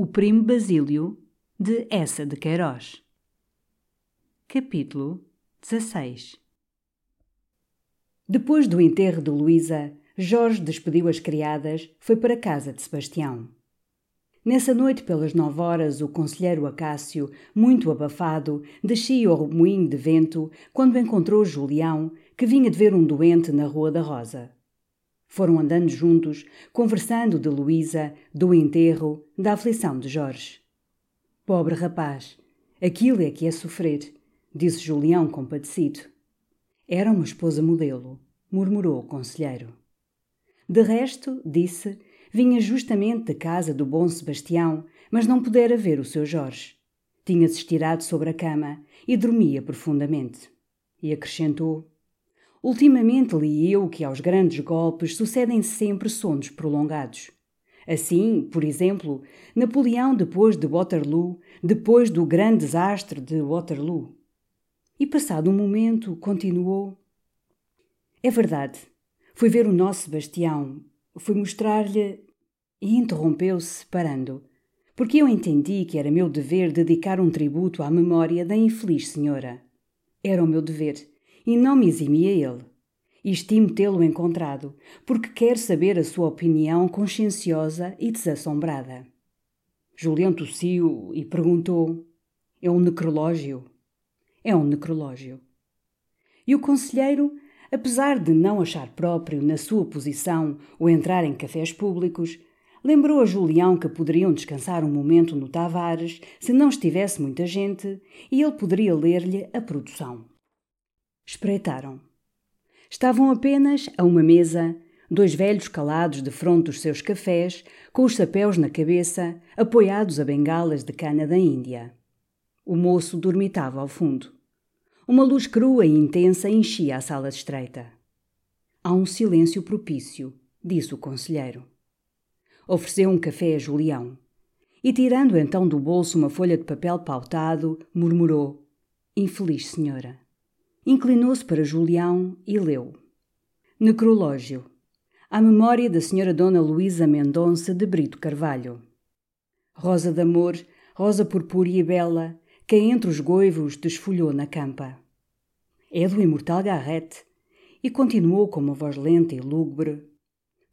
O Primo Basílio, de Essa de Queiroz. Capítulo 16 Depois do enterro de Luísa, Jorge despediu as criadas, foi para a casa de Sebastião. Nessa noite, pelas nove horas, o conselheiro Acácio, muito abafado, descia ao moinho de vento quando encontrou Julião, que vinha de ver um doente na Rua da Rosa. Foram andando juntos, conversando de Luísa, do enterro, da aflição de Jorge. Pobre rapaz, aquilo é que é sofrer, disse Julião compadecido. Era uma esposa modelo, murmurou o conselheiro. De resto, disse, vinha justamente da casa do bom Sebastião, mas não pudera ver o seu Jorge. Tinha-se estirado sobre a cama e dormia profundamente. E acrescentou: Ultimamente li eu que aos grandes golpes sucedem sempre sonos prolongados. Assim, por exemplo, Napoleão depois de Waterloo, depois do grande desastre de Waterloo. E passado um momento, continuou: É verdade. Fui ver o nosso Sebastião, fui mostrar-lhe. E interrompeu-se, parando, porque eu entendi que era meu dever dedicar um tributo à memória da infeliz senhora. Era o meu dever e não me eximia ele. E estimo tê-lo encontrado, porque quero saber a sua opinião conscienciosa e desassombrada. Julião tossiu e perguntou: É um necrológio? É um necrológio. E o conselheiro, apesar de não achar próprio, na sua posição, o entrar em cafés públicos, lembrou a Julião que poderiam descansar um momento no Tavares se não estivesse muita gente e ele poderia ler-lhe a produção. Espreitaram. Estavam apenas a uma mesa, dois velhos calados de fronte dos seus cafés, com os chapéus na cabeça, apoiados a bengalas de cana da Índia. O moço dormitava ao fundo. Uma luz crua e intensa enchia a sala estreita. Há um silêncio propício, disse o conselheiro. Ofereceu um café a Julião. E, tirando então do bolso uma folha de papel pautado, murmurou: Infeliz senhora. Inclinou-se para Julião e leu: Necrológio. À memória da Senhora Dona Luísa Mendonça de Brito Carvalho. Rosa de amor, rosa purpúrea e bela, que entre os goivos desfolhou na campa. É do imortal Garrett. E continuou com uma voz lenta e lúgubre.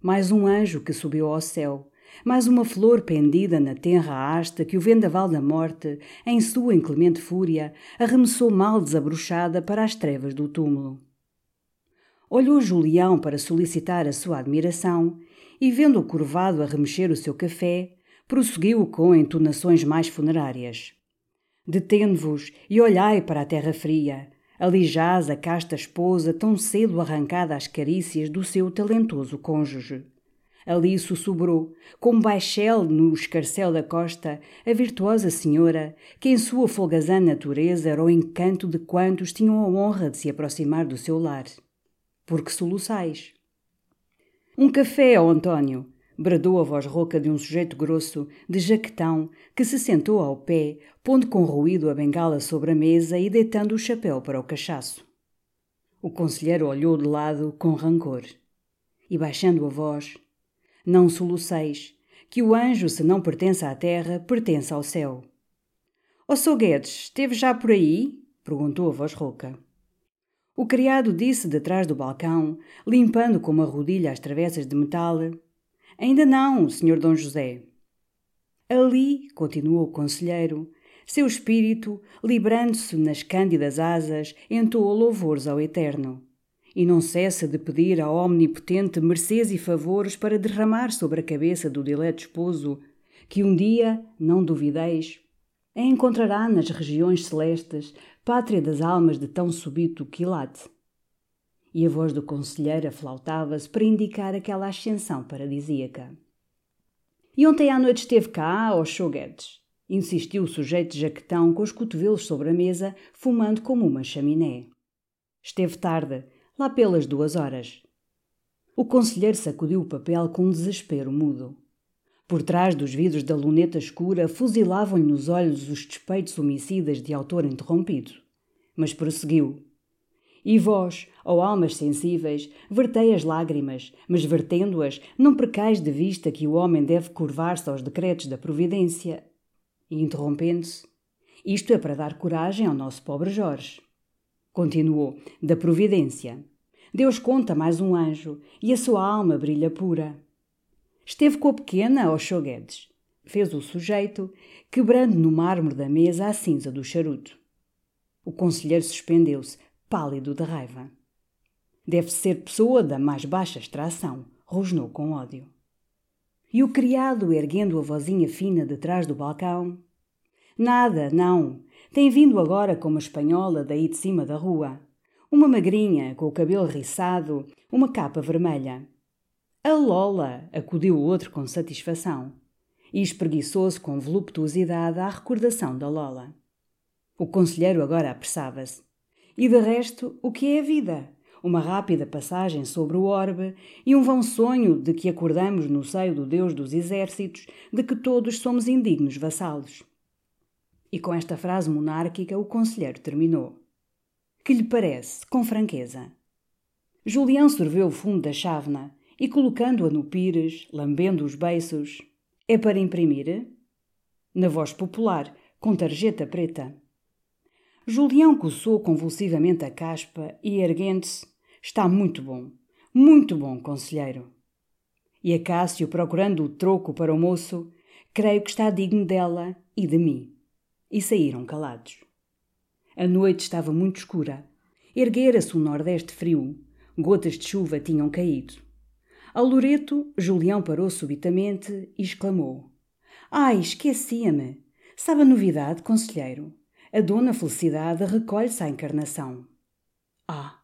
Mais um anjo que subiu ao céu, mais uma flor pendida na tenra haste que o vendaval da morte, em sua inclemente fúria, arremessou mal desabrochada para as trevas do túmulo. Olhou Julião para solicitar a sua admiração e, vendo-o curvado a remexer o seu café, prosseguiu com entonações mais funerárias. Detende-vos e olhai para a terra fria. Ali jaz a casta esposa tão cedo arrancada às carícias do seu talentoso cônjuge. Ali sussurrou, como baixel no escarcel da costa, a virtuosa senhora, que em sua folgazã natureza era o encanto de quantos tinham a honra de se aproximar do seu lar. Porque soluçais. Um café ao Antônio, bradou a voz rouca de um sujeito grosso, de jaquetão, que se sentou ao pé, pondo com ruído a bengala sobre a mesa e deitando o chapéu para o cachaço. O conselheiro olhou de lado com rancor. E baixando a voz, não soluceis, que o anjo, se não pertence à terra, pertence ao céu. Ó Sou Guedes, esteve já por aí? perguntou a voz rouca. O criado disse detrás do balcão, limpando com uma rodilha as travessas de metal: Ainda não, senhor Dom José. Ali, continuou o conselheiro, seu espírito, librando-se nas cândidas asas, entoa louvores ao Eterno. E não cessa de pedir ao Omnipotente mercês e favores para derramar sobre a cabeça do dileto esposo, que um dia, não duvideis, a encontrará nas regiões celestes, pátria das almas de tão súbito quilate. E a voz do conselheiro aflautava-se para indicar aquela ascensão paradisíaca. E ontem à noite esteve cá, aos Choguetes. Insistiu o sujeito de jaquetão com os cotovelos sobre a mesa, fumando como uma chaminé. Esteve tarde, lá pelas duas horas. O conselheiro sacudiu o papel com um desespero mudo. Por trás dos vidros da luneta escura fuzilavam-lhe nos olhos os despeitos homicidas de autor interrompido. Mas prosseguiu. E vós, ó almas sensíveis, vertei as lágrimas, mas vertendo-as, não precais de vista que o homem deve curvar-se aos decretos da providência. E interrompendo-se, isto é para dar coragem ao nosso pobre Jorge. Continuou, da providência. Deus conta mais um anjo, e a sua alma brilha pura. Esteve com a pequena aos choguedes. Fez o sujeito, quebrando no mármore da mesa a cinza do charuto. O conselheiro suspendeu-se, pálido de raiva. Deve ser pessoa da mais baixa extração, rosnou com ódio. E o criado, erguendo a vozinha fina de trás do balcão. Nada, não. Tem vindo agora com uma espanhola daí de cima da rua. Uma magrinha, com o cabelo riçado, uma capa vermelha. A Lola! acudiu o outro com satisfação. E espreguiçou-se com voluptuosidade à recordação da Lola. O conselheiro agora apressava-se. E de resto, o que é a vida? Uma rápida passagem sobre o orbe e um vão sonho de que acordamos no seio do Deus dos exércitos de que todos somos indignos vassalos. E com esta frase monárquica o conselheiro terminou. Que lhe parece, com franqueza? Julião sorveu o fundo da chávena e, colocando-a no pires, lambendo os beiços, é para imprimir? Na voz popular, com tarjeta preta. Julião coçou convulsivamente a caspa e, erguendo-se, está muito bom, muito bom, conselheiro. E Acácio, procurando o troco para o moço, creio que está digno dela e de mim. E saíram calados. A noite estava muito escura. Erguera-se um nordeste frio. Gotas de chuva tinham caído. Ao Loreto, Julião parou subitamente e exclamou: Ai, esquecia-me! Sabe a novidade, conselheiro? a Dona Felicidade recolhe-se à encarnação. Ah!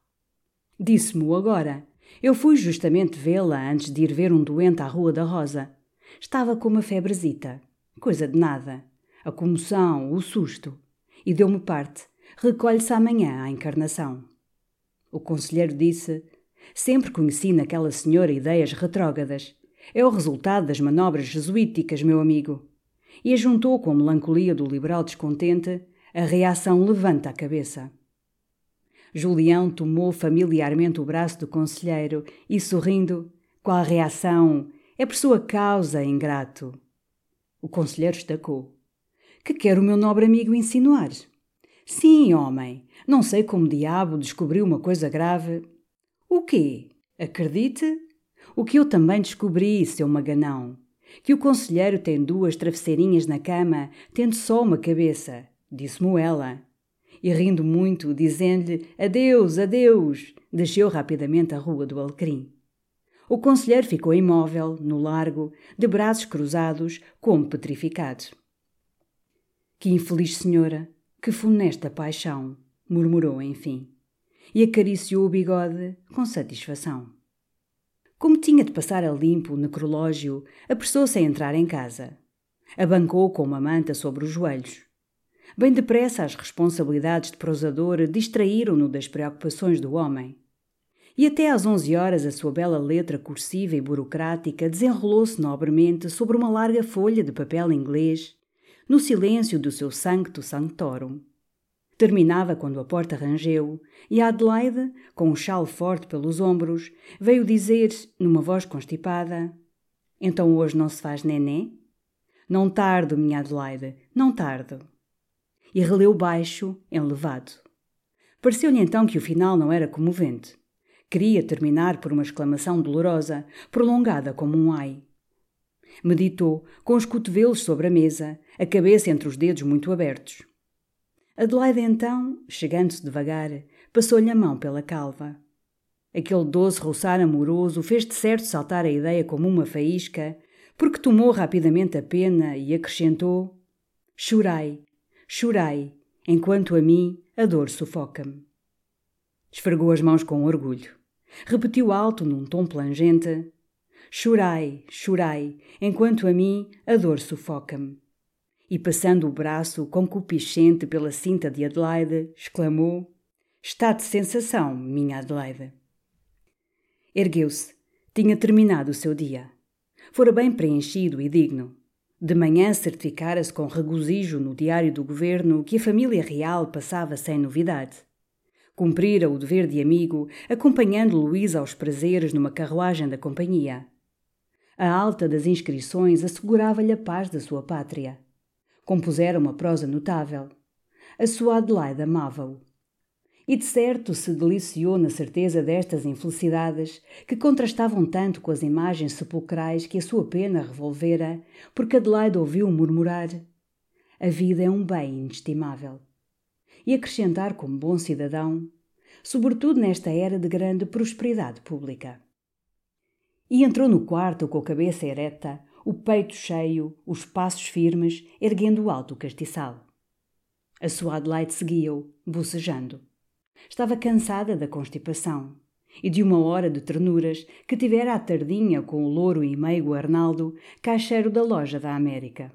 Disse-me-o agora. Eu fui justamente vê-la antes de ir ver um doente à Rua da Rosa. Estava com uma febrezita. Coisa de nada. A comoção, o susto. E deu-me parte. Recolhe-se amanhã à encarnação. O conselheiro disse: Sempre conheci naquela senhora ideias retrógradas. É o resultado das manobras jesuíticas, meu amigo. E ajuntou com a melancolia do liberal descontente a reação levanta a cabeça. Julião tomou familiarmente o braço do conselheiro e, sorrindo, qual reação? É por sua causa, ingrato. O conselheiro estacou. Que quer o meu nobre amigo insinuar? Sim, homem, não sei como diabo descobriu uma coisa grave. O quê? Acredite? O que eu também descobri, seu maganão. Que o conselheiro tem duas travesseirinhas na cama, tendo só uma cabeça, disse-mo ela. E rindo muito, dizendo-lhe adeus, adeus, desceu rapidamente a rua do Alecrim. O conselheiro ficou imóvel, no largo, de braços cruzados, como petrificado. Que infeliz senhora, que funesta paixão, murmurou enfim, e acariciou o bigode com satisfação. Como tinha de passar a limpo o necrológio, apressou-se a entrar em casa. Abancou com uma manta sobre os joelhos. Bem depressa as responsabilidades de prosador distraíram-no das preocupações do homem. E até às onze horas a sua bela letra cursiva e burocrática desenrolou-se nobremente sobre uma larga folha de papel inglês, no silêncio do seu sancto sanctorum. Terminava quando a porta rangeu e Adelaide, com um chal forte pelos ombros, veio dizer, numa voz constipada: Então hoje não se faz nenê? Não tardo, minha Adelaide, não tardo e releu baixo, enlevado. Pareceu-lhe então que o final não era comovente. Queria terminar por uma exclamação dolorosa, prolongada como um ai. Meditou, com os cotovelos sobre a mesa, a cabeça entre os dedos muito abertos. Adelaide então, chegando-se devagar, passou-lhe a mão pela calva. Aquele doce roçar amoroso fez de certo saltar a ideia como uma faísca, porque tomou rapidamente a pena e acrescentou: Chorai, chorai, enquanto a mim a dor sufoca-me. Esfregou as mãos com orgulho. Repetiu alto num tom plangente: Chorai, chorai, enquanto a mim a dor sufoca-me e, passando o braço concupiscente pela cinta de Adelaide, exclamou: Está de sensação, minha Adelaide. Ergueu-se. Tinha terminado o seu dia. Fora bem preenchido e digno. De manhã certificara-se com regozijo no diário do governo que a família real passava sem novidade. Cumprira o dever de amigo, acompanhando Luísa aos prazeres numa carruagem da companhia. A alta das inscrições assegurava-lhe a paz da sua pátria. Compusera uma prosa notável. A sua Adelaide amava-o. E de certo se deliciou na certeza destas infelicidades que contrastavam tanto com as imagens sepulcrais que a sua pena revolvera, porque Adelaide ouviu murmurar: A vida é um bem inestimável. E acrescentar como bom cidadão, sobretudo nesta era de grande prosperidade pública. E entrou no quarto com a cabeça ereta, o peito cheio, os passos firmes, erguendo alto o castiçal. A sua Adelaide seguia-o, bocejando. Estava cansada da constipação e de uma hora de ternuras que tivera à tardinha com o louro e meigo Arnaldo, caixeiro da loja da América.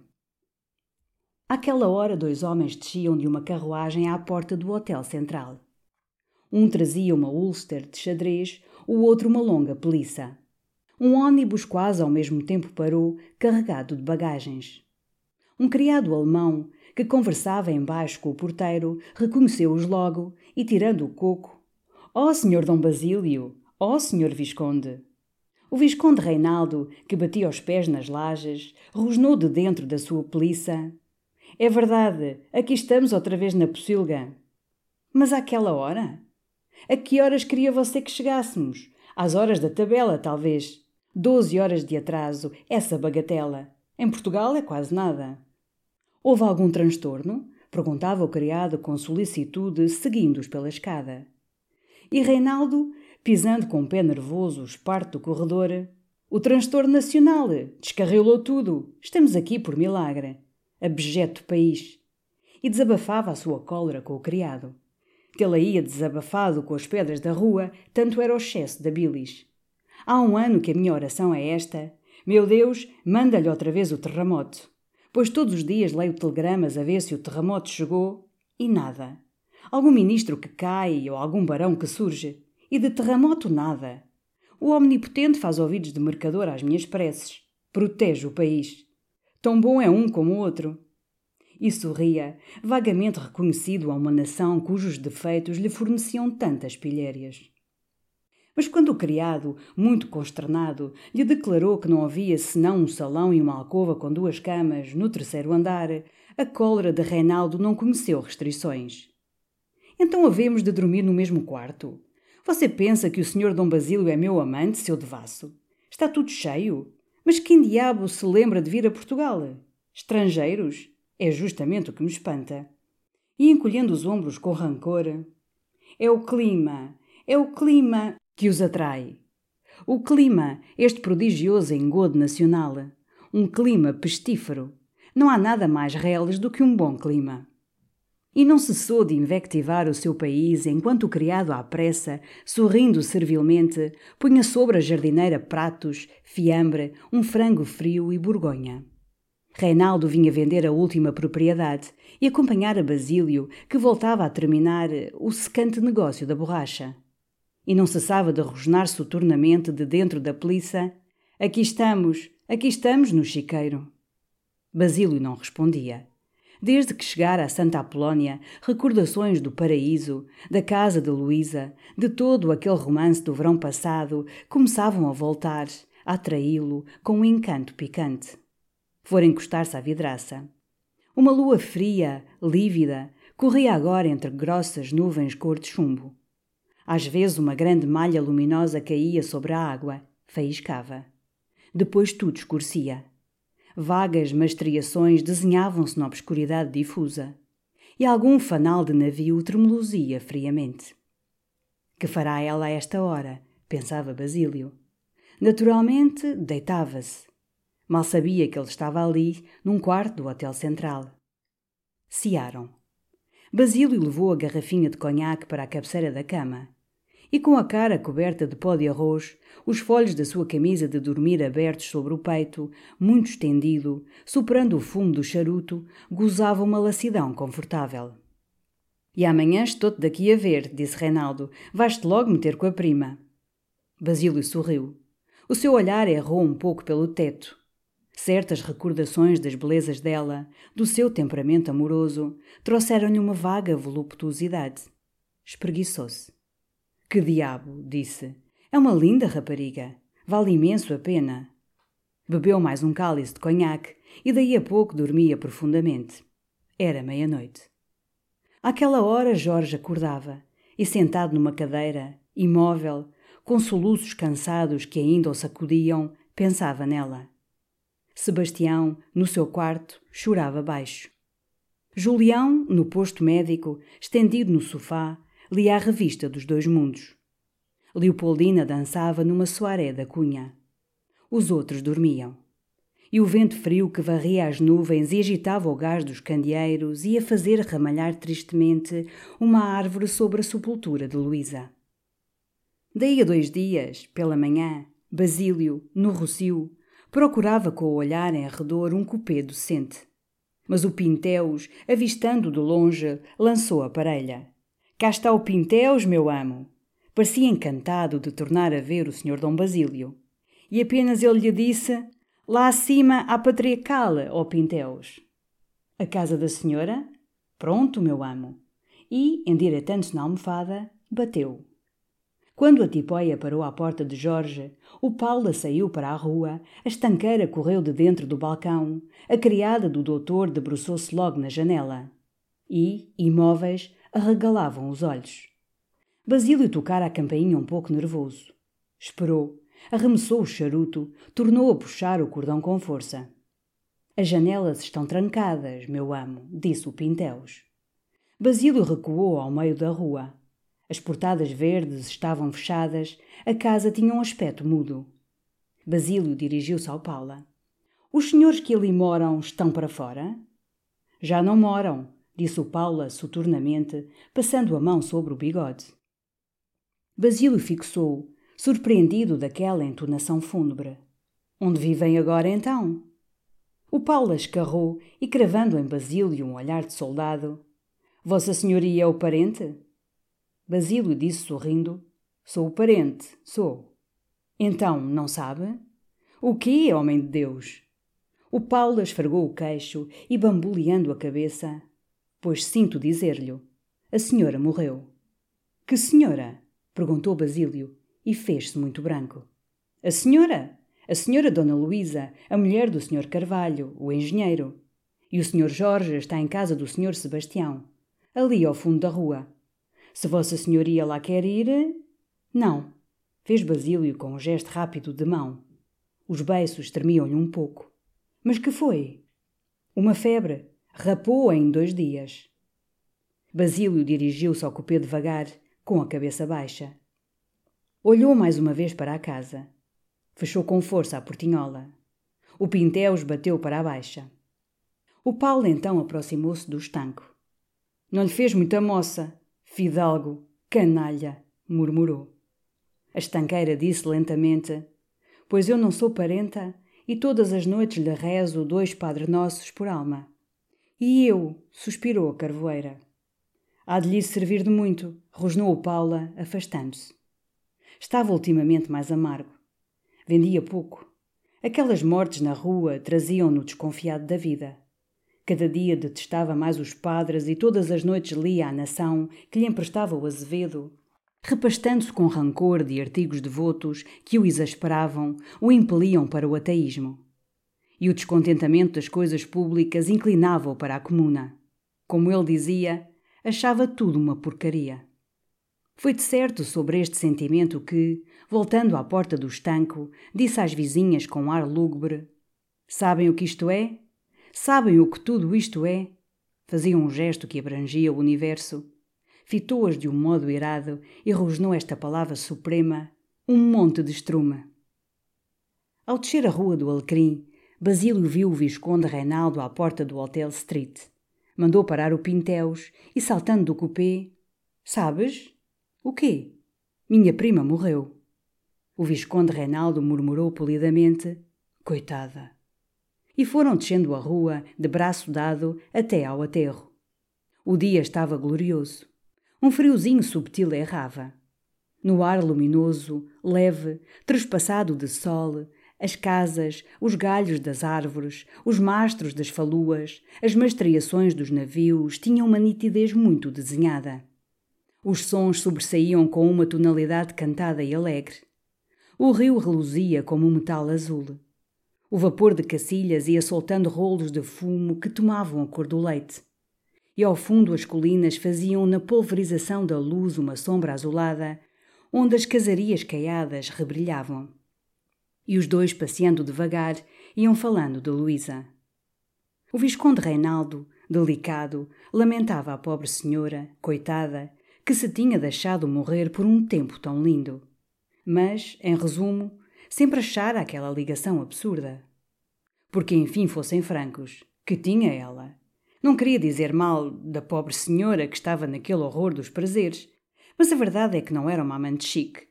Àquela hora, dois homens desciam de uma carruagem à porta do Hotel Central. Um trazia uma Ulster de xadrez, o outro uma longa peliça. Um ônibus quase ao mesmo tempo parou, carregado de bagagens. Um criado alemão, que conversava embaixo com o porteiro, reconheceu-os logo e, tirando o coco, Ó oh, senhor Dom Basílio! Ó oh, senhor Visconde! O Visconde Reinaldo, que batia os pés nas lajes, rosnou de dentro da sua peliça. É verdade, aqui estamos outra vez na pocilga. Mas àquela hora? A que horas queria você que chegássemos? Às horas da tabela, talvez. Doze horas de atraso, essa bagatela. Em Portugal é quase nada. Houve algum transtorno? Perguntava o criado com solicitude, seguindo-os pela escada. E Reinaldo, pisando com o pé nervoso o esparto do corredor, o transtorno nacional, descarrilou tudo. Estamos aqui por milagre. Abjeto país. E desabafava a sua cólera com o criado. Tê-la ia desabafado com as pedras da rua, tanto era o excesso da bilis. Há um ano que a minha oração é esta: Meu Deus, manda-lhe outra vez o terremoto. Pois todos os dias leio telegramas a ver se o terremoto chegou e nada. Algum ministro que cai ou algum barão que surge. E de terremoto nada. O Omnipotente faz ouvidos de mercador às minhas preces. Protege o país. Tão bom é um como o outro. E sorria, vagamente reconhecido a uma nação cujos defeitos lhe forneciam tantas pilhérias. Mas quando o criado, muito consternado, lhe declarou que não havia senão um salão e uma alcova com duas camas no terceiro andar, a cólera de Reinaldo não conheceu restrições. Então havemos de dormir no mesmo quarto? Você pensa que o senhor Dom Basílio é meu amante, seu devasso? Está tudo cheio? Mas quem diabo se lembra de vir a Portugal? Estrangeiros? É justamente o que me espanta. E encolhendo os ombros com rancor. É o clima, é o clima que os atrai. O clima, este prodigioso engodo nacional, um clima pestífero. Não há nada mais reles do que um bom clima. E não cessou de invectivar o seu país enquanto o criado à pressa, sorrindo servilmente, punha sobre a jardineira pratos, fiambre, um frango frio e borgonha. Reinaldo vinha vender a última propriedade e acompanhar a Basílio, que voltava a terminar o secante negócio da borracha e não cessava de rosnar soturnamente de dentro da peliça: Aqui estamos, aqui estamos no chiqueiro. Basílio não respondia. Desde que chegara a Santa Apolónia, recordações do paraíso, da casa de Luísa, de todo aquele romance do verão passado, começavam a voltar, a atraí-lo com um encanto picante. Fora encostar-se à vidraça. Uma lua fria, lívida, corria agora entre grossas nuvens cor de chumbo. Às vezes uma grande malha luminosa caía sobre a água, faiscava. Depois tudo escurecia. Vagas mastreações desenhavam-se na obscuridade difusa. E algum fanal de navio tremuluzia friamente. Que fará ela a esta hora? pensava Basílio. Naturalmente, deitava-se. Mal sabia que ele estava ali, num quarto do Hotel Central. Ciaram. Basílio levou a garrafinha de conhaque para a cabeceira da cama. E com a cara coberta de pó de arroz, os folhos da sua camisa de dormir abertos sobre o peito, muito estendido, soprando o fumo do charuto, gozava uma lassidão confortável. E amanhã estou-te daqui a ver, disse Reinaldo. Vais-te logo meter com a prima. Basílio sorriu. O seu olhar errou um pouco pelo teto. Certas recordações das belezas dela, do seu temperamento amoroso, trouxeram-lhe uma vaga voluptuosidade. Espreguiçou-se. Que diabo, disse. É uma linda rapariga. Vale imenso a pena. Bebeu mais um cálice de conhaque e daí a pouco dormia profundamente. Era meia-noite. Àquela hora Jorge acordava e, sentado numa cadeira, imóvel, com soluços cansados que ainda o sacudiam, pensava nela. Sebastião, no seu quarto, chorava baixo. Julião, no posto médico, estendido no sofá, lia a revista dos dois mundos. Leopoldina dançava numa soaré da cunha. Os outros dormiam. E o vento frio que varria as nuvens e agitava o gás dos candeeiros ia fazer ramalhar tristemente uma árvore sobre a sepultura de Luísa. Daí a dois dias, pela manhã, Basílio, no Rocio, Procurava com o olhar em redor um cupê docente. Mas o Pinteus, avistando de longe, lançou a parelha. Cá está o Pinteus, meu amo. Parecia encantado de tornar a ver o Sr. Dom Basílio. E apenas ele lhe disse: Lá acima há patriarcal, ó Pinteus. A casa da senhora? Pronto, meu amo. E, endireitando-se na almofada, bateu. Quando a tipóia parou à porta de Jorge, o Paula saiu para a rua, a estanqueira correu de dentro do balcão, a criada do doutor debruçou-se logo na janela. E, imóveis, arregalavam os olhos. Basílio tocara a campainha um pouco nervoso. Esperou, arremessou o charuto, tornou a puxar o cordão com força. As janelas estão trancadas, meu amo, disse o Pinteus. Basílio recuou ao meio da rua. As portadas verdes estavam fechadas, a casa tinha um aspecto mudo. Basílio dirigiu-se ao Paula. Os senhores que ali moram estão para fora? Já não moram, disse o Paula soturnamente, passando a mão sobre o bigode. Basílio fixou, surpreendido daquela entonação fúnebre. Onde vivem agora então? O Paula escarrou e, cravando em Basílio um olhar de soldado: Vossa Senhoria é o parente? Basílio disse sorrindo: Sou o parente, sou. Então, não sabe? O que, homem de Deus? O Paulo esfregou o queixo e, bamboleando a cabeça, pois sinto dizer-lhe: A senhora morreu. Que senhora? perguntou Basílio e fez-se muito branco. A senhora? A senhora Dona Luísa, a mulher do senhor Carvalho, o engenheiro. E o senhor Jorge está em casa do senhor Sebastião, ali ao fundo da rua. Se Vossa Senhoria lá quer ir. Não, fez Basílio com um gesto rápido de mão. Os beiços tremiam-lhe um pouco. Mas que foi? Uma febre. Rapou em dois dias. Basílio dirigiu-se ao cupê devagar, com a cabeça baixa. Olhou mais uma vez para a casa. Fechou com força a portinhola. O Pinteus bateu para a baixa. O Paulo então aproximou-se do estanco. Não lhe fez muita moça, Fidalgo, canalha, murmurou. A estanqueira disse lentamente: Pois eu não sou parenta e todas as noites lhe rezo dois Padre Nossos por alma. E eu, suspirou a carvoeira. Há de lhe servir de muito, rosnou Paula, afastando-se. Estava ultimamente mais amargo. Vendia pouco. Aquelas mortes na rua traziam-no desconfiado da vida. Cada dia detestava mais os padres e todas as noites lia a nação que lhe emprestava o azevedo, repastando-se com rancor de artigos devotos que o exasperavam, o impeliam para o ateísmo. E o descontentamento das coisas públicas inclinava-o para a comuna. Como ele dizia, achava tudo uma porcaria. Foi de certo sobre este sentimento que, voltando à porta do estanco, disse às vizinhas com ar lúgubre: Sabem o que isto é? Sabem o que tudo isto é? Fazia um gesto que abrangia o universo. Fitou-as de um modo irado e rosnou esta palavra suprema: um monte de estrume. Ao descer a rua do Alecrim, Basílio viu o Visconde Reinaldo à porta do Hotel Street. Mandou parar o Pinteus e, saltando do cupê, Sabes? O quê? Minha prima morreu. O Visconde Reinaldo murmurou polidamente: Coitada. E foram descendo a rua, de braço dado, até ao aterro. O dia estava glorioso. Um friozinho subtil errava. No ar luminoso, leve, trespassado de sol, as casas, os galhos das árvores, os mastros das faluas, as mastreações dos navios tinham uma nitidez muito desenhada. Os sons sobressaíam com uma tonalidade cantada e alegre. O rio reluzia como um metal azul. O vapor de cacilhas ia soltando rolos de fumo que tomavam a cor do leite. E ao fundo as colinas faziam na pulverização da luz uma sombra azulada, onde as casarias caiadas rebrilhavam e os dois, passeando devagar, iam falando de Luísa. O Visconde Reinaldo, delicado, lamentava a pobre senhora, coitada, que se tinha deixado morrer por um tempo tão lindo. Mas, em resumo, sempre achara aquela ligação absurda. Porque, enfim, fossem francos, que tinha ela. Não queria dizer mal da pobre senhora que estava naquele horror dos prazeres, mas a verdade é que não era uma amante chique.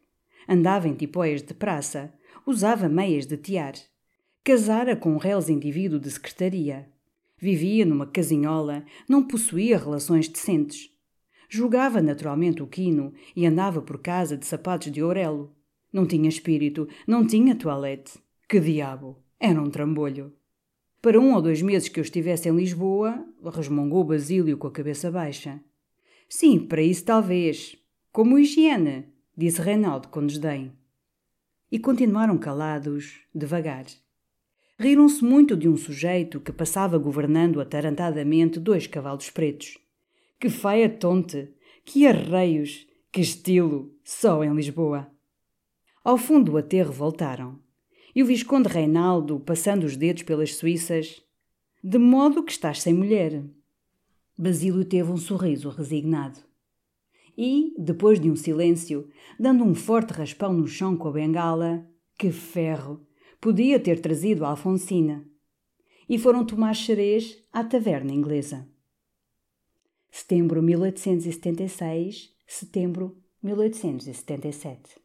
Andava em tipóias de praça, usava meias de tiar. Casara com um reles indivíduo de secretaria. Vivia numa casinhola, não possuía relações decentes. Jogava naturalmente o quino e andava por casa de sapatos de orelo. Não tinha espírito, não tinha toilette. Que diabo! Era um trambolho. Para um ou dois meses que eu estivesse em Lisboa, resmungou Basílio com a cabeça baixa. Sim, para isso talvez. Como higiene, disse Reinaldo com desdém e continuaram calados, devagar. Riram-se muito de um sujeito que passava governando atarantadamente dois cavalos pretos. Que faia tonte! Que arreios! Que estilo! Só em Lisboa! Ao fundo do aterro voltaram. E o Visconde Reinaldo, passando os dedos pelas suíças, de modo que estás sem mulher. Basílio teve um sorriso resignado e, depois de um silêncio, dando um forte raspão no chão com a bengala, que ferro! Podia ter trazido a Alfonsina. E foram tomar xerez à taverna inglesa. Setembro 1876, setembro 1877.